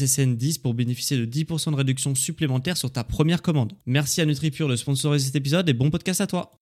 SSN10 pour bénéficier de 10% de réduction supplémentaire sur ta première commande. Merci à NutriPure de sponsoriser cet épisode et bon podcast à toi.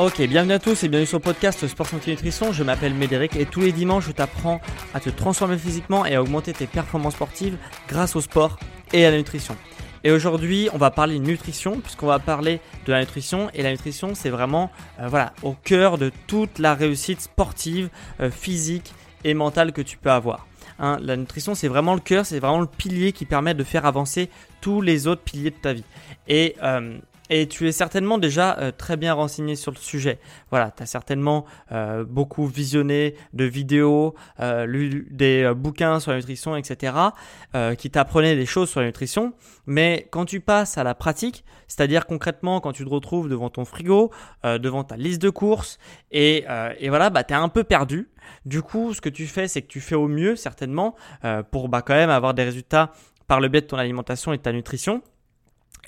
Ok, bienvenue à tous et bienvenue sur le podcast Sport Santé Nutrition. Je m'appelle Médéric et tous les dimanches je t'apprends à te transformer physiquement et à augmenter tes performances sportives grâce au sport et à la nutrition. Et aujourd'hui, on va parler nutrition, puisqu'on va parler de la nutrition. Et la nutrition, c'est vraiment euh, voilà, au cœur de toute la réussite sportive, euh, physique et mentale que tu peux avoir. Hein, la nutrition, c'est vraiment le cœur, c'est vraiment le pilier qui permet de faire avancer tous les autres piliers de ta vie. Et euh, et tu es certainement déjà euh, très bien renseigné sur le sujet. Voilà, tu as certainement euh, beaucoup visionné de vidéos, euh, lu des bouquins sur la nutrition, etc., qui t'apprenaient des choses sur la nutrition. Mais quand tu passes à la pratique, c'est-à-dire concrètement quand tu te retrouves devant ton frigo, devant ta liste de courses, et, et voilà, bah, tu es un peu perdu. Du coup, ce que tu fais, c'est que tu fais au mieux, certainement, pour bah, quand même avoir des résultats par le biais de ton alimentation et de ta nutrition.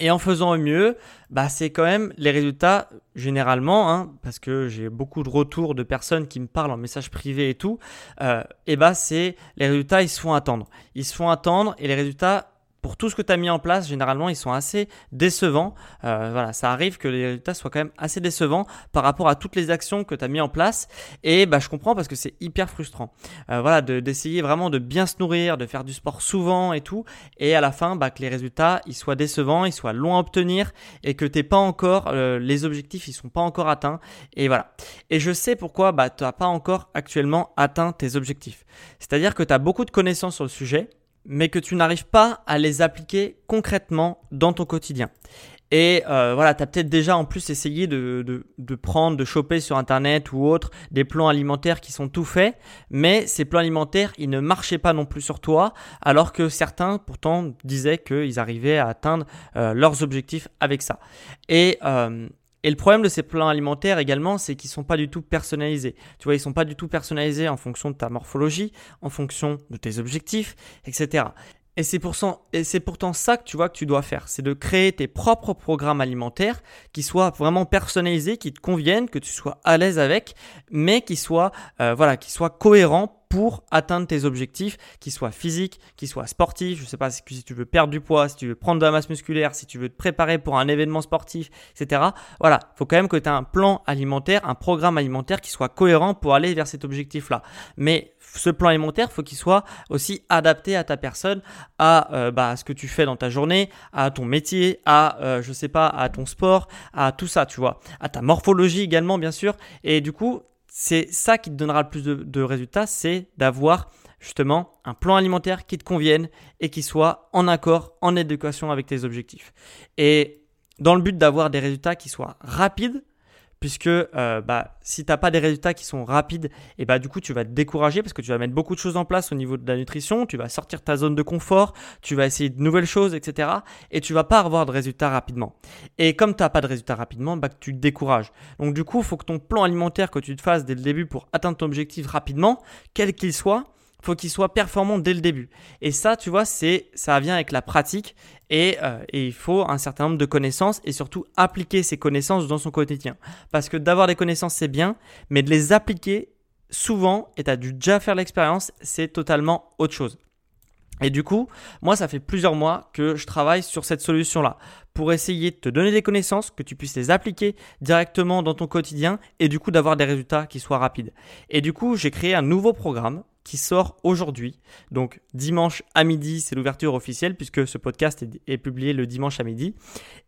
Et en faisant au mieux, bah c'est quand même les résultats généralement, hein, parce que j'ai beaucoup de retours de personnes qui me parlent en message privé et tout. Euh, et bah c'est les résultats, ils se font attendre. Ils se font attendre et les résultats pour tout ce que tu as mis en place, généralement, ils sont assez décevants. Euh, voilà, ça arrive que les résultats soient quand même assez décevants par rapport à toutes les actions que tu as mis en place. Et bah, je comprends parce que c'est hyper frustrant. Euh, voilà, d'essayer vraiment de bien se nourrir, de faire du sport souvent et tout. Et à la fin, bah, que les résultats, ils soient décevants, ils soient longs à obtenir et que t'es pas encore, euh, les objectifs, ils sont pas encore atteints. Et voilà. Et je sais pourquoi bah, tu n'as pas encore actuellement atteint tes objectifs. C'est-à-dire que tu as beaucoup de connaissances sur le sujet mais que tu n'arrives pas à les appliquer concrètement dans ton quotidien. Et euh, voilà, tu as peut-être déjà en plus essayé de, de, prendre, de choper sur Internet ou autre des plans alimentaires qui sont tout faits, mais ces plans alimentaires, ils ne marchaient pas non plus sur toi, alors que certains pourtant disaient qu'ils arrivaient à atteindre euh, leurs objectifs avec ça. Et euh, et le problème de ces plans alimentaires également, c'est qu'ils ne sont pas du tout personnalisés. Tu vois, ils ne sont pas du tout personnalisés en fonction de ta morphologie, en fonction de tes objectifs, etc. Et c'est, pourtant ça que tu vois que tu dois faire, c'est de créer tes propres programmes alimentaires qui soient vraiment personnalisés, qui te conviennent, que tu sois à l'aise avec, mais qui soient, euh, voilà, qui soient cohérents pour atteindre tes objectifs, qu'ils soient physiques, qu'ils soient sportifs. Je ne sais pas si, tu veux perdre du poids, si tu veux prendre de la masse musculaire, si tu veux te préparer pour un événement sportif, etc. Voilà, il faut quand même que tu aies un plan alimentaire, un programme alimentaire qui soit cohérent pour aller vers cet objectif-là. Mais ce plan alimentaire, faut qu'il soit aussi adapté à ta personne, à, euh, bah, ce que tu fais dans ta journée, à ton métier, à, euh, je sais pas, à ton sport, à tout ça, tu vois, à ta morphologie également, bien sûr. Et du coup, c'est ça qui te donnera le plus de, résultats, c'est d'avoir justement un plan alimentaire qui te convienne et qui soit en accord, en éducation avec tes objectifs. Et dans le but d'avoir des résultats qui soient rapides, puisque euh, bah, si tu n'as pas des résultats qui sont rapides, et bah, du coup tu vas te décourager parce que tu vas mettre beaucoup de choses en place au niveau de la nutrition, tu vas sortir ta zone de confort, tu vas essayer de nouvelles choses, etc. Et tu vas pas avoir de résultats rapidement. Et comme tu n'as pas de résultats rapidement, bah, tu te décourages. Donc du coup, il faut que ton plan alimentaire que tu te fasses dès le début pour atteindre ton objectif rapidement, quel qu'il soit, faut qu'il soit performant dès le début. Et ça, tu vois, c'est ça vient avec la pratique et, euh, et, il faut un certain nombre de connaissances et surtout appliquer ces connaissances dans son quotidien. Parce que d'avoir des connaissances, c'est bien, mais de les appliquer souvent, et tu as dû déjà faire l'expérience, c'est totalement autre chose. Et du coup, moi, ça fait plusieurs mois que je travaille sur cette solution-là pour essayer de te donner des connaissances, que tu puisses les appliquer directement dans ton quotidien et du coup d'avoir des résultats qui soient rapides. Et du coup, j'ai créé un nouveau programme qui sort aujourd'hui. Donc dimanche à midi, c'est l'ouverture officielle puisque ce podcast est, publié le dimanche à midi.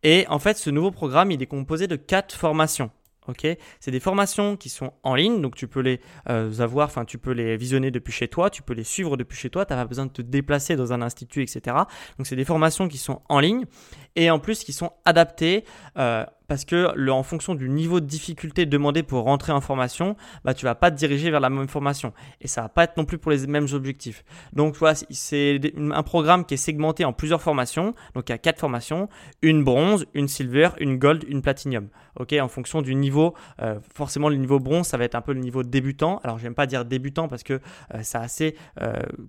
Et en fait, ce nouveau programme, il est composé de quatre formations. Ok, c'est des formations qui sont en ligne, donc tu peux les euh, avoir, enfin tu peux les visionner depuis chez toi, tu peux les suivre depuis chez toi, tu n'as pas besoin de te déplacer dans un institut, etc. Donc c'est des formations qui sont en ligne et en plus qui sont adaptées euh, parce que en fonction du niveau de difficulté demandé pour rentrer en formation, bah, tu vas pas te diriger vers la même formation. Et ça va pas être non plus pour les mêmes objectifs. Donc, vois, c'est un programme qui est segmenté en plusieurs formations. Donc, il y a quatre formations une bronze, une silver, une gold, une platinum. Ok, en fonction du niveau, euh, forcément, le niveau bronze, ça va être un peu le niveau débutant. Alors, j'aime pas dire débutant parce que euh, c'est assez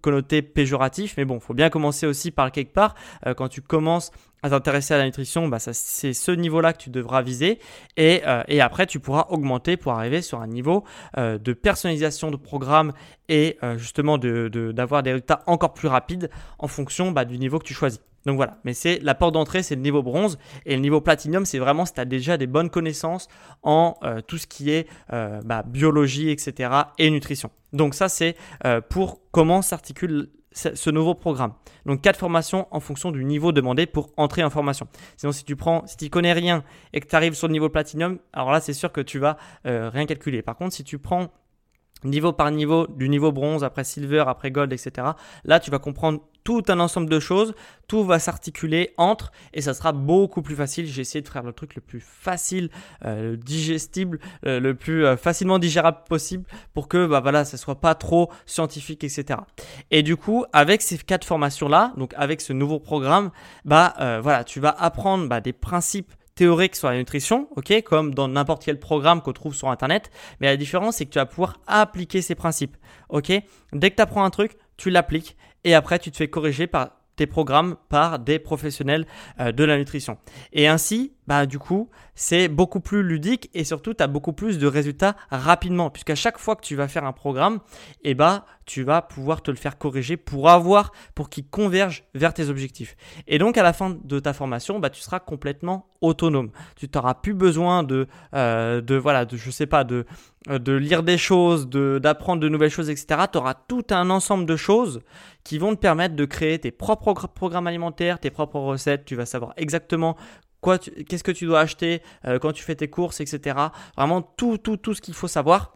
connoté péjoratif, mais bon, faut bien commencer aussi par quelque part. quand tu commences à t'intéresser à la nutrition, bah c'est ce niveau-là que tu devras viser. Et, euh, et, après, tu pourras augmenter pour arriver sur un niveau euh, de personnalisation de programme et euh, justement d'avoir des résultats encore plus rapides en fonction bah, du niveau que tu choisis. Donc voilà, mais c'est la porte d'entrée, c'est le niveau bronze et le niveau platinum, c'est vraiment si tu as déjà des bonnes connaissances en tout ce qui est bah, biologie, etc. et nutrition. Donc ça, c'est pour comment s'articule ce nouveau programme. Donc quatre formations en fonction du niveau demandé pour entrer en formation. Sinon, si tu prends, si tu connais rien et que tu arrives sur le niveau platinum, alors là, c'est sûr que tu vas euh, rien calculer. Par contre, si tu prends niveau par niveau, du niveau bronze, après silver, après gold, etc. Là, tu vas comprendre tout un ensemble de choses, tout va s'articuler entre et ça sera beaucoup plus facile. J'ai essayé de faire le truc le plus facile, euh, digestible, euh, le plus euh, facilement digérable possible pour que bah voilà, ça soit pas trop scientifique, etc. Et du coup, avec ces quatre formations là, donc avec ce nouveau programme, bah voilà, tu vas apprendre bah, des principes théoriques sur la nutrition, ok, comme dans n'importe quel programme qu'on trouve sur Internet. Mais la différence, c'est que tu vas pouvoir appliquer ces principes, ok. Dès que tu apprends un truc, tu l'appliques et après tu te fais corriger par tes programmes par des professionnels euh, de la nutrition. Et ainsi, bah, du coup, c'est beaucoup plus ludique et surtout, tu as beaucoup plus de résultats rapidement. Puisqu'à chaque fois que tu vas faire un programme, eh bah, tu vas pouvoir te le faire corriger pour avoir, pour qu'il converge vers tes objectifs. Et donc, à la fin de ta formation, bah, tu seras complètement autonome. Tu n'auras plus besoin de, euh, de, voilà, de, je sais pas, de, de lire des choses, d'apprendre de, nouvelles choses, etc. Tu auras tout un ensemble de choses qui vont te permettre de créer tes propres programmes alimentaires, tes propres recettes. Tu vas savoir exactement qu'est-ce que tu dois acheter euh, quand tu fais tes courses, etc. Vraiment tout, tout, tout ce qu'il faut savoir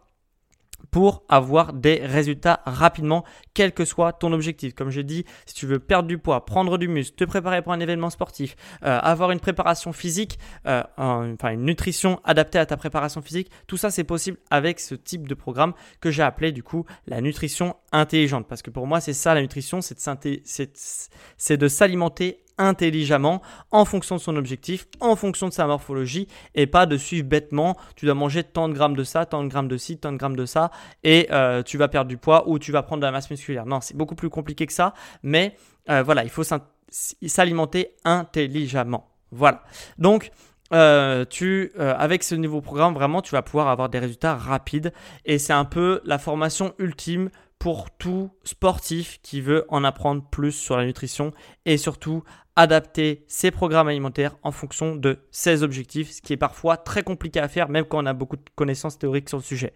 pour avoir des résultats rapidement, quel que soit ton objectif. Comme j'ai dit, si tu veux perdre du poids, prendre du muscle, te préparer pour un événement sportif, euh, avoir une préparation physique, euh, enfin une nutrition adaptée à ta préparation physique, tout ça c'est possible avec ce type de programme que j'ai appelé du coup la nutrition intelligente. Parce que pour moi c'est ça la nutrition, c'est de s'alimenter intelligemment en fonction de son objectif, en fonction de sa morphologie et pas de suivre bêtement. Tu dois manger tant de grammes de ça, tant de grammes de ci, tant de grammes de ça et euh, tu vas perdre du poids ou tu vas prendre de la masse musculaire. Non, c'est beaucoup plus compliqué que ça, mais euh, voilà, il faut s'alimenter intelligemment. Voilà. Donc, euh, tu, avec ce nouveau programme, vraiment, tu vas pouvoir avoir des résultats rapides. Et c'est un peu la formation ultime pour tout sportif qui veut en apprendre plus sur la nutrition et surtout adapter ses programmes alimentaires en fonction de ses objectifs, ce qui est parfois très compliqué à faire, même quand on a beaucoup de connaissances théoriques sur le sujet.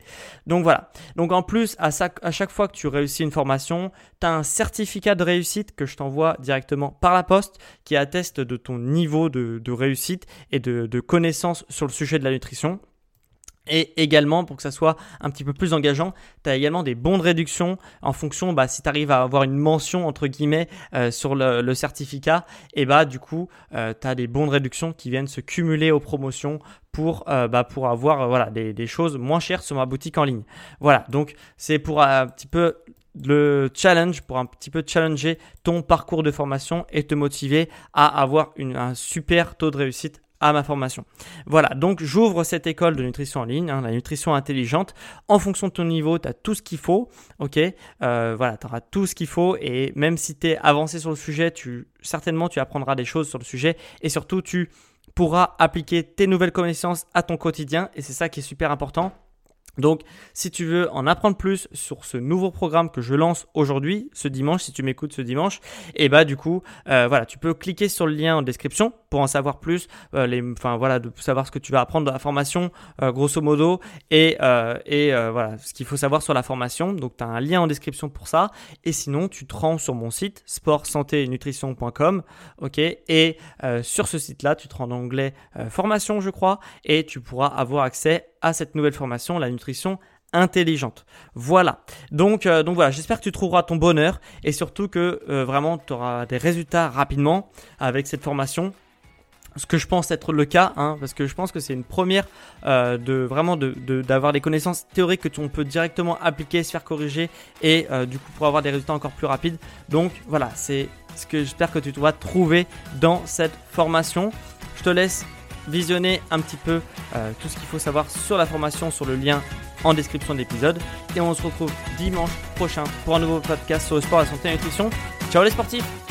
Donc voilà. Donc en plus, à, chaque fois que tu réussis une formation, tu as un certificat de réussite que je t'envoie directement par la poste qui atteste de ton niveau de, réussite et de, de connaissances sur le sujet de la nutrition. Et également, pour que ça soit un petit peu plus engageant, tu as également des bons de réduction en fonction, bah, si tu arrives à avoir une mention, entre guillemets, euh, sur le, certificat, et bah du coup, euh, tu as des bons de réduction qui viennent se cumuler aux promotions pour, euh, bah, avoir voilà, des, choses moins chères sur ma boutique en ligne. Voilà, donc c'est pour un petit peu le challenge, pour un petit peu challenger ton parcours de formation et te motiver à avoir un super taux de réussite à ma formation. Voilà, donc j'ouvre cette école de nutrition en ligne, hein, la nutrition intelligente. En fonction de ton niveau, tu as tout ce qu'il faut. Ok, euh, voilà, tu auras tout ce qu'il faut. Et même si tu es avancé sur le sujet, tu, certainement tu apprendras des choses sur le sujet. Et surtout, tu pourras appliquer tes nouvelles connaissances à ton quotidien. Et c'est ça qui est super important Donc, si tu veux en apprendre plus sur ce nouveau programme que je lance aujourd'hui, ce dimanche, si tu m'écoutes ce dimanche, et eh bah du coup, euh, voilà, tu peux cliquer sur le lien en description pour en savoir plus, euh, les, enfin voilà, de savoir ce que tu vas apprendre dans la formation, euh, grosso modo, et, et voilà, ce qu'il faut savoir sur la formation. Donc, tu as un lien en description pour ça. Et sinon, tu te rends sur mon site sport santé nutrition.com, et sur ce site-là, tu te rends en anglais formation, je crois, et tu pourras avoir accès cette nouvelle formation, la nutrition intelligente. Voilà. Donc, euh, donc voilà, j'espère que tu trouveras ton bonheur et surtout que euh, vraiment tu auras des résultats rapidement avec cette formation. Ce que je pense être le cas, hein, parce que je pense que c'est une première euh, de vraiment d'avoir de, des connaissances théoriques que tu, peut directement appliquer, se faire corriger et du coup pour avoir des résultats encore plus rapides. Donc voilà, c'est ce que j'espère que tu vas trouver dans cette formation. Je te laisse visionner un petit peu euh, tout ce qu'il faut savoir sur la formation sur le lien en description de l'épisode. Et on se retrouve dimanche prochain pour un nouveau podcast sur le sport, la santé et la nutrition. Ciao les sportifs